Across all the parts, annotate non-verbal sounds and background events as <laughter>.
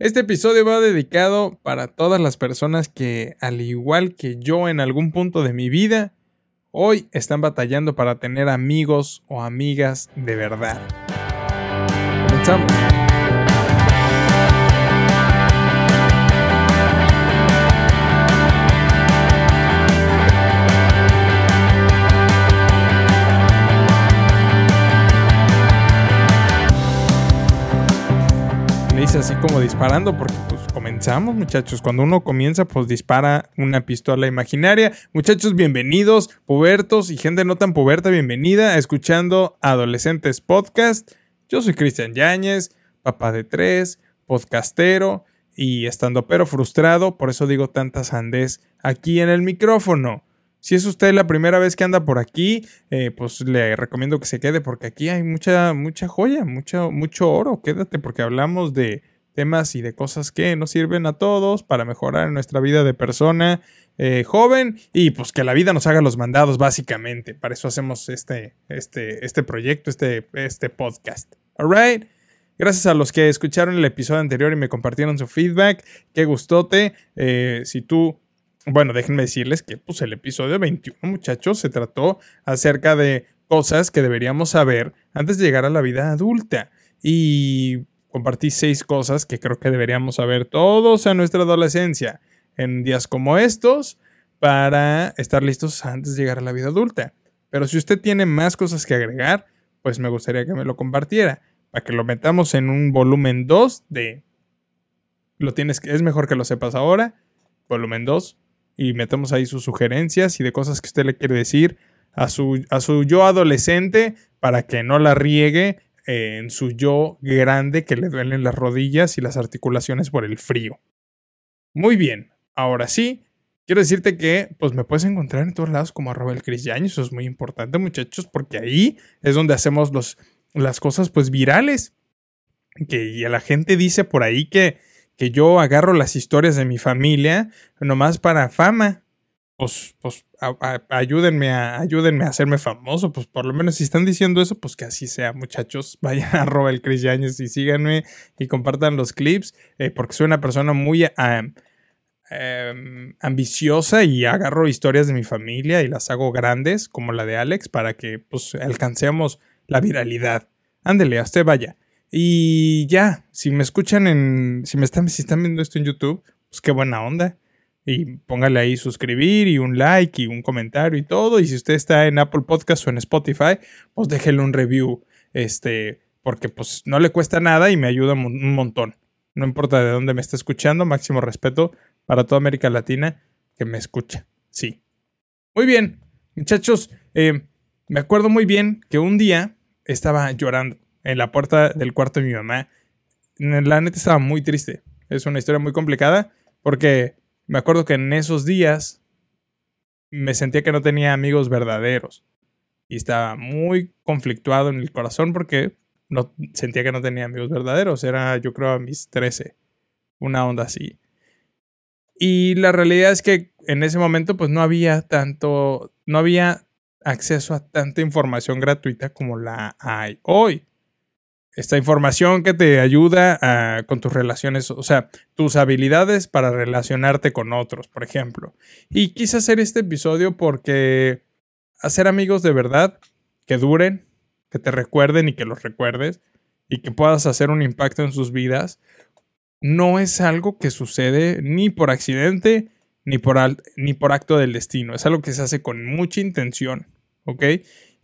Este episodio va dedicado para todas las personas que, al igual que yo en algún punto de mi vida, hoy están batallando para tener amigos o amigas de verdad. Comenzamos. Así como disparando porque pues comenzamos muchachos. Cuando uno comienza pues dispara una pistola imaginaria. Muchachos bienvenidos, pubertos y gente no tan puberta, bienvenida a escuchando Adolescentes Podcast. Yo soy Cristian Yáñez, papá de tres, podcastero y estando pero frustrado, por eso digo tantas andes aquí en el micrófono. Si es usted la primera vez que anda por aquí, eh, pues le recomiendo que se quede porque aquí hay mucha, mucha joya, mucho, mucho oro. Quédate porque hablamos de temas y de cosas que nos sirven a todos para mejorar nuestra vida de persona eh, joven y pues que la vida nos haga los mandados básicamente. Para eso hacemos este, este, este proyecto, este, este podcast. Alright. Gracias a los que escucharon el episodio anterior y me compartieron su feedback. Qué gustote. Eh, si tú bueno, déjenme decirles que pues, el episodio 21, muchachos, se trató acerca de cosas que deberíamos saber antes de llegar a la vida adulta. Y compartí seis cosas que creo que deberíamos saber todos a nuestra adolescencia en días como estos para estar listos antes de llegar a la vida adulta. Pero si usted tiene más cosas que agregar, pues me gustaría que me lo compartiera para que lo metamos en un volumen 2 de lo tienes es mejor que lo sepas ahora, volumen 2 y metemos ahí sus sugerencias y de cosas que usted le quiere decir a su, a su yo adolescente para que no la riegue en su yo grande que le duelen las rodillas y las articulaciones por el frío. Muy bien, ahora sí, quiero decirte que pues me puedes encontrar en todos lados como arroba el Chris eso es muy importante muchachos porque ahí es donde hacemos los, las cosas pues virales. Que y la gente dice por ahí que, que yo agarro las historias de mi familia nomás para fama. Pues, pues ayúdenme, a, ayúdenme a hacerme famoso. Pues por lo menos si están diciendo eso, pues que así sea, muchachos. <laughs> Vayan a arroba el Chris Yañez y síganme y compartan los clips. Eh, porque soy una persona muy em, ambiciosa y agarro historias de mi familia y las hago grandes, como la de Alex, para que pues alcancemos la viralidad. Ándele, a usted vaya. Y ya, si me escuchan en. Si me están, si están viendo esto en YouTube, pues qué buena onda. Y póngale ahí suscribir y un like y un comentario y todo. Y si usted está en Apple Podcast o en Spotify, pues déjele un review. Este, porque pues no le cuesta nada y me ayuda un montón. No importa de dónde me esté escuchando, máximo respeto para toda América Latina que me escucha. Sí. Muy bien, muchachos, eh, me acuerdo muy bien que un día estaba llorando en la puerta del cuarto de mi mamá. La neta estaba muy triste. Es una historia muy complicada porque me acuerdo que en esos días me sentía que no tenía amigos verdaderos y estaba muy conflictuado en el corazón porque no sentía que no tenía amigos verdaderos. Era yo creo a mis 13, una onda así. Y la realidad es que en ese momento pues no había tanto, no había acceso a tanta información gratuita como la hay hoy esta información que te ayuda con tus relaciones, o sea, tus habilidades para relacionarte con otros, por ejemplo. Y quise hacer este episodio porque hacer amigos de verdad que duren, que te recuerden y que los recuerdes y que puedas hacer un impacto en sus vidas, no es algo que sucede ni por accidente ni por, ni por acto del destino, es algo que se hace con mucha intención, ¿ok?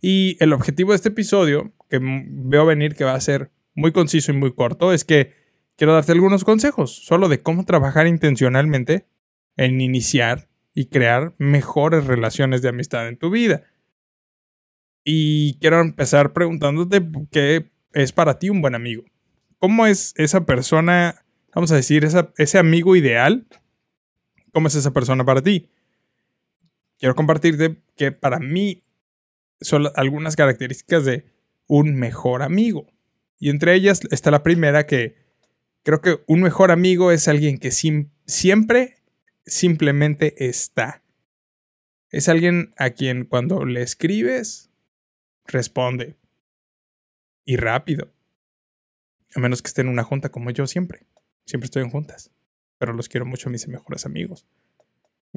Y el objetivo de este episodio, que veo venir que va a ser muy conciso y muy corto, es que quiero darte algunos consejos solo de cómo trabajar intencionalmente en iniciar y crear mejores relaciones de amistad en tu vida. Y quiero empezar preguntándote qué es para ti un buen amigo. ¿Cómo es esa persona, vamos a decir, ese amigo ideal? ¿Cómo es esa persona para ti? Quiero compartirte que para mí son algunas características de un mejor amigo. Y entre ellas está la primera que creo que un mejor amigo es alguien que siempre simplemente está. Es alguien a quien cuando le escribes, responde. Y rápido. A menos que esté en una junta como yo siempre. siempre estoy en juntas, pero los quiero mucho a mis mejores amigos.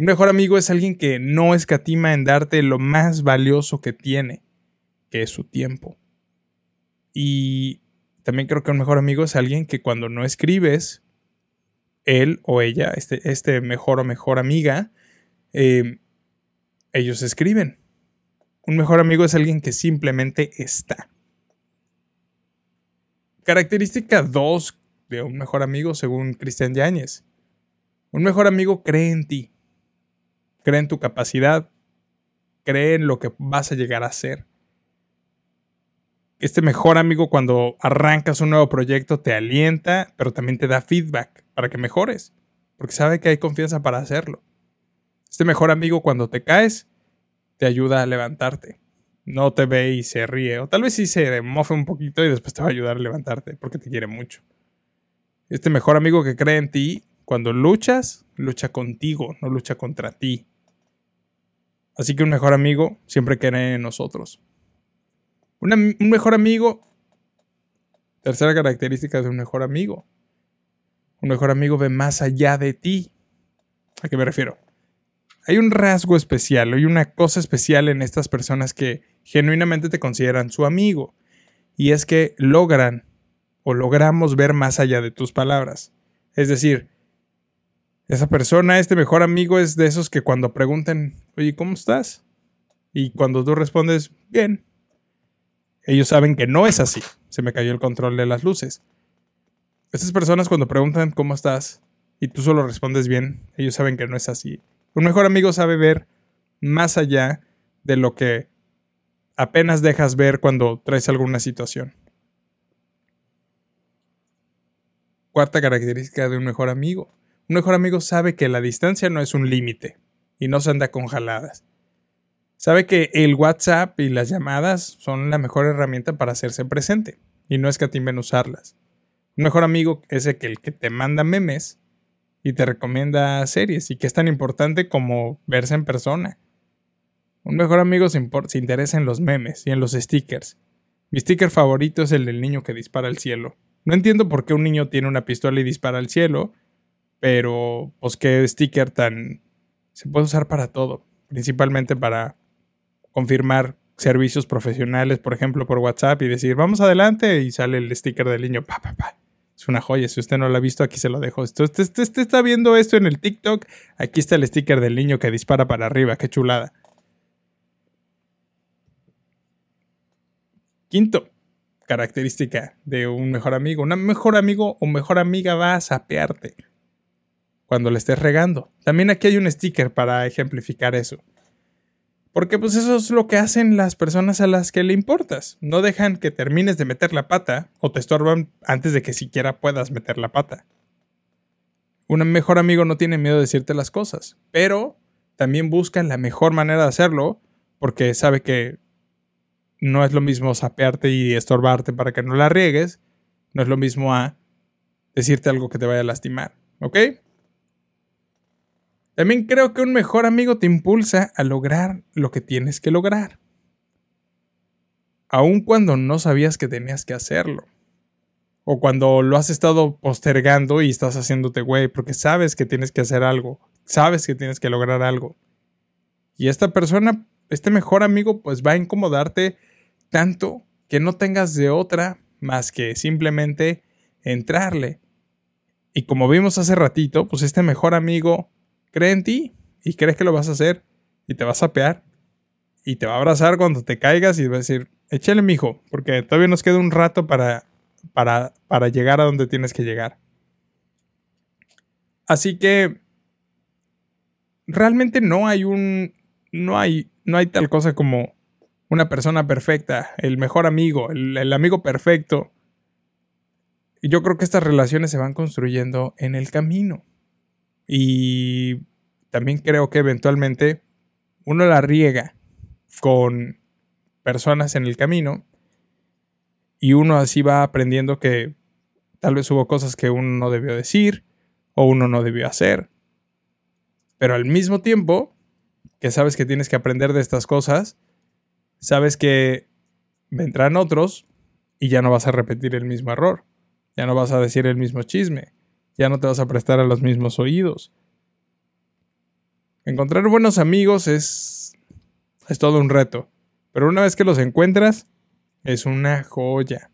Un mejor amigo es alguien que no escatima en darte lo más valioso que tiene, que es su tiempo. Y también creo que un mejor amigo es alguien que cuando no escribes, él o ella, este, este mejor o mejor amiga, eh, ellos escriben. Un mejor amigo es alguien que simplemente está. Característica 2 de un mejor amigo según Cristian Yáñez. Un mejor amigo cree en ti, cree en tu capacidad, cree en lo que vas a llegar a ser. Este mejor amigo cuando arrancas un nuevo proyecto te alienta, pero también te da feedback para que mejores, porque sabe que hay confianza para hacerlo. Este mejor amigo cuando te caes te ayuda a levantarte. No te ve y se ríe, o tal vez sí se mofe un poquito y después te va a ayudar a levantarte porque te quiere mucho. Este mejor amigo que cree en ti, cuando luchas, lucha contigo, no lucha contra ti. Así que un mejor amigo siempre cree en nosotros. un mejor amigo, tercera característica de un mejor amigo. Un mejor amigo ve más allá de ti. ¿A qué me refiero? Hay un rasgo especial, hay una cosa especial en estas personas que genuinamente te consideran su amigo. Y es que logran o logramos ver más allá de tus palabras. Es decir, esa persona, este mejor amigo es de esos que cuando preguntan, oye, ¿cómo estás? Y cuando tú respondes, bien. Ellos saben que no es así. Se me cayó el control de las luces. Estas personas cuando preguntan cómo estás y tú solo respondes bien, ellos saben que no es así. Un mejor amigo sabe ver más allá de lo que apenas dejas ver cuando traes alguna situación. Cuarta característica de un mejor amigo. Un mejor amigo sabe que la distancia no es un límite y no se anda con jaladas. Sabe que el WhatsApp y las llamadas son la mejor herramienta para hacerse presente y no escatimen usarlas. Un mejor amigo es el que, el que te manda memes y te recomienda series y que es tan importante como verse en persona. Un mejor amigo se, se, interesa en los memes y en los stickers. Mi sticker favorito es el del niño que dispara al cielo. No entiendo por qué un niño tiene una pistola y dispara al cielo, pero pues qué sticker tan... se puede usar para todo, principalmente para confirmar servicios profesionales, por ejemplo, por WhatsApp y decir, vamos adelante y sale el sticker del niño, pa, pa, pa. Es una joya. Si usted no lo ha visto, aquí se lo dejo. Usted, usted, está viendo esto en el TikTok. Aquí está el sticker del niño que dispara para arriba. Qué chulada. Quinto, característica de un mejor amigo. Un mejor amigo o mejor amiga va a sapearte cuando le estés regando. También aquí hay un sticker para ejemplificar eso. Porque pues eso es lo que hacen las personas a las que le importas. No dejan que termines de meter la pata o te estorban antes de que siquiera puedas meter la pata. Un mejor amigo no tiene miedo de decirte las cosas, pero también buscan la mejor manera de hacerlo porque sabe que no es lo mismo sapearte y estorbarte para que no la riegues, no es lo mismo a decirte algo que te vaya a lastimar, ¿ok? También creo que un mejor amigo te impulsa a lograr lo que tienes que lograr. Aun cuando no sabías que tenías que hacerlo. O cuando lo has estado postergando y estás haciéndote güey porque sabes que tienes que hacer algo. Sabes que tienes que lograr algo. Y esta persona, este mejor amigo, pues va a incomodarte tanto que no tengas de otra más que simplemente entrarle. Y como vimos hace ratito, pues este mejor amigo cree en ti y crees que lo vas a hacer y te vas a pear y te va a abrazar cuando te caigas y va a decir, échale mijo, porque todavía nos queda un rato para, para, para llegar a donde tienes que llegar. Así que realmente no hay un, no hay, no hay tal cosa como una persona perfecta, el mejor amigo, el, el amigo perfecto. Y yo creo que estas relaciones se van construyendo en el camino. Y también creo que eventualmente uno la riega con personas en el camino y uno así va aprendiendo que tal vez hubo cosas que uno no debió decir o uno no debió hacer. Pero al mismo tiempo que sabes que tienes que aprender de estas cosas, sabes que vendrán otros y ya no vas a repetir el mismo error, ya no vas a decir el mismo chisme, ya no te vas a prestar a los mismos oídos. Encontrar buenos amigos es, es todo un reto, pero una vez que los encuentras, es una joya.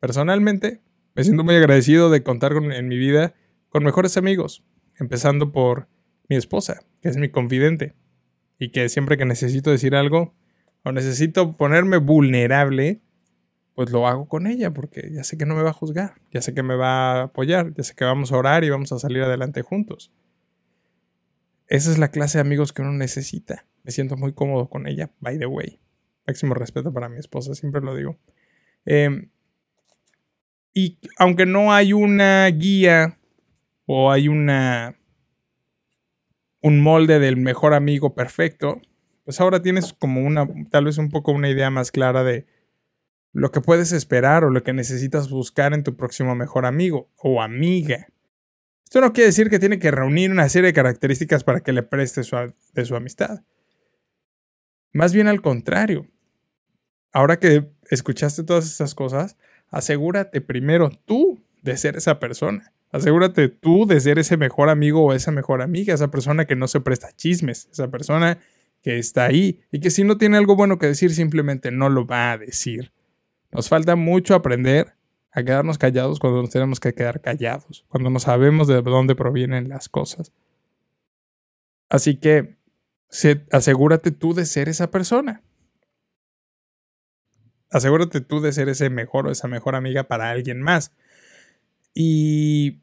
Personalmente, me siento muy agradecido de contar con, en mi vida con mejores amigos, empezando por mi esposa, que es mi confidente, y que siempre que necesito decir algo o necesito ponerme vulnerable, pues lo hago con ella, porque ya sé que no me va a juzgar, ya sé que me va a apoyar, ya sé que vamos a orar y vamos a salir adelante juntos. Esa es la clase de amigos que uno necesita. Me siento muy cómodo con ella, by the way. Máximo respeto para mi esposa, siempre lo digo. Em, y aunque no hay una guía o hay una un molde del mejor amigo perfecto, pues ahora tienes como una tal vez un poco una idea más clara de lo que puedes esperar o lo que necesitas buscar en tu próximo mejor amigo o amiga. Esto no quiere decir que tiene que reunir una serie de características para que le preste su, de su amistad. Más bien al contrario. Ahora que escuchaste todas estas cosas, asegúrate primero tú de ser esa persona. Asegúrate tú de ser ese mejor amigo o esa mejor amiga, esa persona que no se presta chismes, esa persona que está ahí y que si no tiene algo bueno que decir simplemente no lo va a decir. Nos falta mucho aprender a quedarnos callados cuando nos tenemos que quedar callados, cuando no sabemos de dónde provienen las cosas. Así que asegúrate tú de ser esa persona. Asegúrate tú de ser ese mejor o esa mejor amiga para alguien más. Y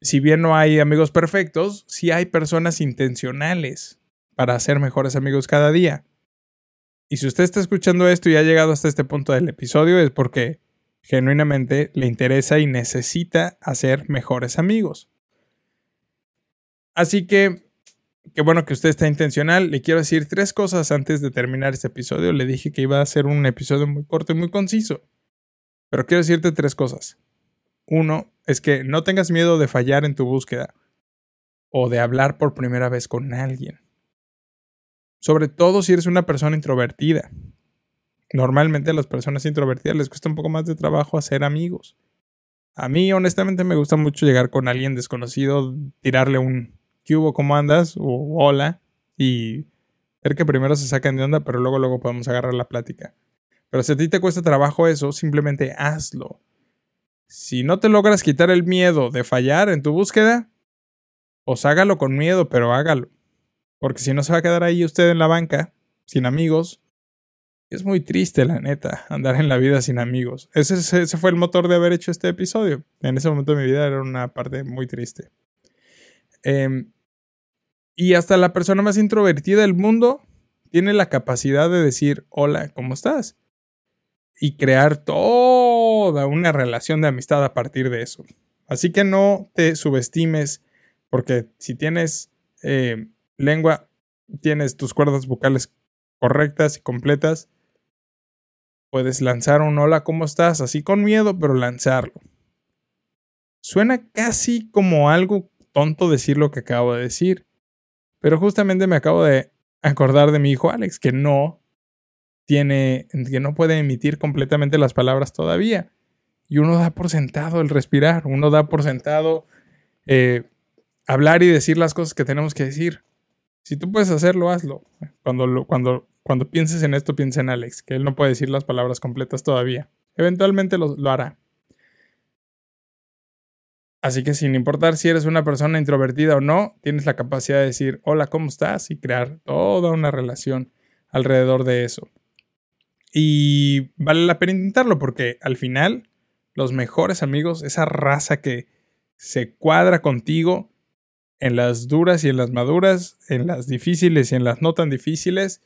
si bien no hay amigos perfectos, sí hay personas intencionales para ser mejores amigos cada día. Y si usted está escuchando esto y ha llegado hasta este punto del episodio es porque genuinamente le interesa y necesita hacer mejores amigos. Así que, qué bueno que usted está intencional. Le quiero decir tres cosas antes de terminar este episodio. Le dije que iba a ser un episodio muy corto y muy conciso. Pero quiero decirte tres cosas. Uno es que no tengas miedo de fallar en tu búsqueda o de hablar por primera vez con alguien. Sobre todo si eres una persona introvertida. Normalmente a las personas introvertidas les cuesta un poco más de trabajo hacer amigos. A mí honestamente me gusta mucho llegar con alguien desconocido, tirarle un ¿qué ¿Cómo andas? o hola y ver que primero se sacan de onda, pero luego luego podemos agarrar la plática. Pero si a ti te cuesta trabajo eso, simplemente hazlo. Si no te logras quitar el miedo de fallar en tu búsqueda, pues hágalo con miedo, pero hágalo. Porque si no se va a quedar ahí usted en la banca, sin amigos. Es muy triste, la neta, andar en la vida sin amigos. Ese, fue el motor de haber hecho este episodio. En ese momento de mi vida era una parte muy triste. Em, y hasta la persona más introvertida del mundo tiene la capacidad de decir, hola, ¿cómo estás? Y crear toda una relación de amistad a partir de eso. Así que no te subestimes, porque si tienes eh, lengua, tienes tus cuerdas vocales correctas y completas, puedes lanzar un hola, ¿cómo estás? Así con miedo, pero lanzarlo. Suena casi como algo tonto decir lo que acabo de decir, pero justamente me acabo de acordar de mi hijo Alex, que no tiene, que no puede emitir completamente las palabras todavía. Y uno da por sentado el respirar, uno da por sentado eh, hablar y decir las cosas que tenemos que decir. Si tú puedes hacerlo, hazlo. Cuando, cuando, cuando pienses en esto, piensa en Alex, que él no puede decir las palabras completas todavía. Eventualmente lo, lo hará. Así que sin importar si eres una persona introvertida o no, tienes la capacidad de decir hola, ¿cómo estás? y crear toda una relación alrededor de eso. Y vale la pena intentarlo porque al final los mejores amigos, esa raza que se cuadra contigo, en las duras y en las maduras, en las difíciles y en las no tan difíciles,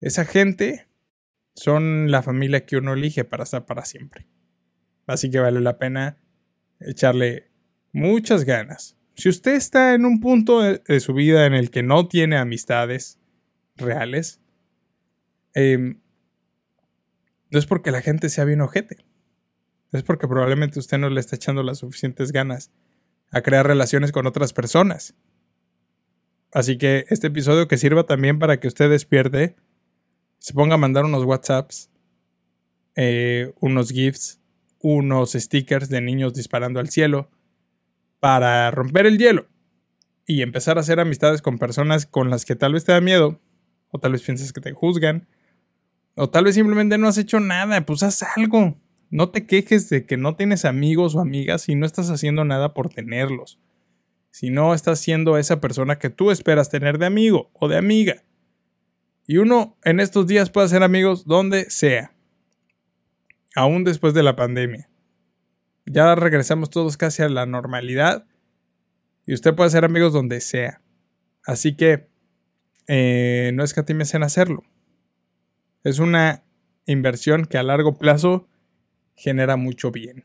esa gente son la familia que uno elige para estar para siempre. Así que vale la pena echarle muchas ganas. Si usted está en un punto de, su vida en el que no tiene amistades reales, em, no es porque la gente sea bien ojete. Es porque probablemente usted no le está echando las suficientes ganas a crear relaciones con otras personas. Así que este episodio que sirva también para que usted despierte, se ponga a mandar unos WhatsApps, eh, unos GIFs, unos stickers de niños disparando al cielo, para romper el hielo y empezar a hacer amistades con personas con las que tal vez te da miedo, o tal vez piensas que te juzgan, o tal vez simplemente no has hecho nada, pues haz algo. No te quejes de que no tienes amigos o amigas y no estás haciendo nada por tenerlos. Si no estás siendo esa persona que tú esperas tener de amigo o de amiga. Y uno en estos días puede hacer amigos donde sea. Aún después de la pandemia. Ya regresamos todos casi a la normalidad. Y usted puede hacer amigos donde sea. Así que eh, no es que a ti me en hacerlo. Es una inversión que a largo plazo genera mucho bien.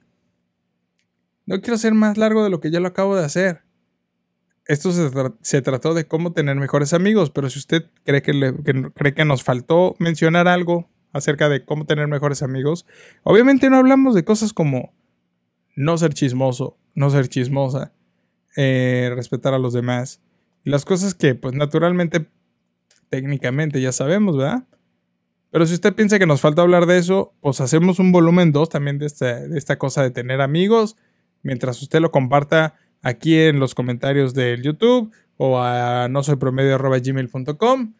No quiero ser más largo de lo que ya lo acabo de hacer. Esto se, trató de cómo tener mejores amigos, pero si usted cree que, cree que nos faltó mencionar algo acerca de cómo tener mejores amigos, obviamente no hablamos de cosas como no ser chismoso, no ser chismosa, eh, respetar a los demás. Y las cosas que, pues naturalmente, técnicamente ya sabemos, ¿verdad? Pero si usted piensa que nos falta hablar de eso, pues hacemos un volumen 2 también de esta, de esta cosa de tener amigos, mientras usted lo comparta aquí en los comentarios del YouTube o a no soy promedio.gmail.com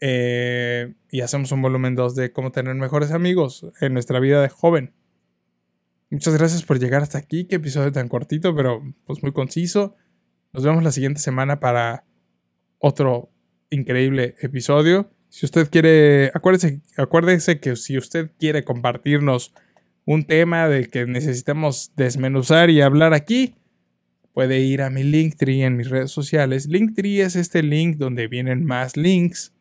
eh, y hacemos un volumen 2 de cómo tener mejores amigos en nuestra vida de joven. Muchas gracias por llegar hasta aquí, qué episodio tan cortito, pero pues muy conciso. Nos vemos la siguiente semana para otro increíble episodio. Si usted quiere, acuérdese, acuérdese que si usted quiere compartirnos un tema del que necesitemos desmenuzar y hablar aquí, puede ir a mi Linktree en mis redes sociales. Linktree es este link donde vienen más links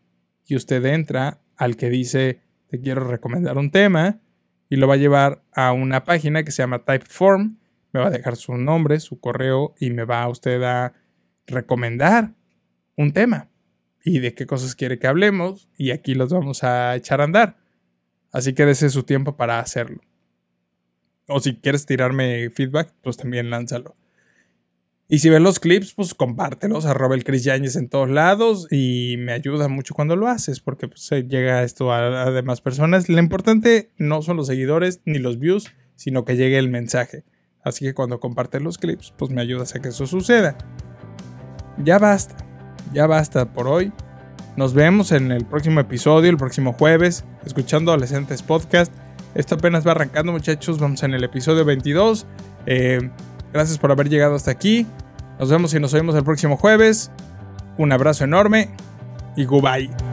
y usted entra al que dice te quiero recomendar un tema y lo va a llevar a una página que se llama Typeform. Me va a dejar su nombre, su correo y me va a usted a recomendar un tema y de qué cosas quiere que hablemos y aquí los vamos a echar a andar. Así que dese su tiempo para hacerlo. O si quieres tirarme feedback, pues también lánzalo. Y si ves los clips, pues compártelos, arroba el Chris en todos lados y me ayuda mucho cuando lo haces porque pues, llega esto a, a demás personas. Lo importante no son los seguidores ni los views, sino que llegue el mensaje. Así que cuando compartes los clips, pues me ayudas a que eso suceda. Ya basta ya basta por hoy. Nos vemos en el próximo episodio, el próximo jueves, escuchando Adolescentes Podcast. Esto apenas va arrancando, muchachos. Vamos en el episodio 22. Eh, gracias por haber llegado hasta aquí. Nos vemos y nos oímos el próximo jueves. Un abrazo enorme y goodbye.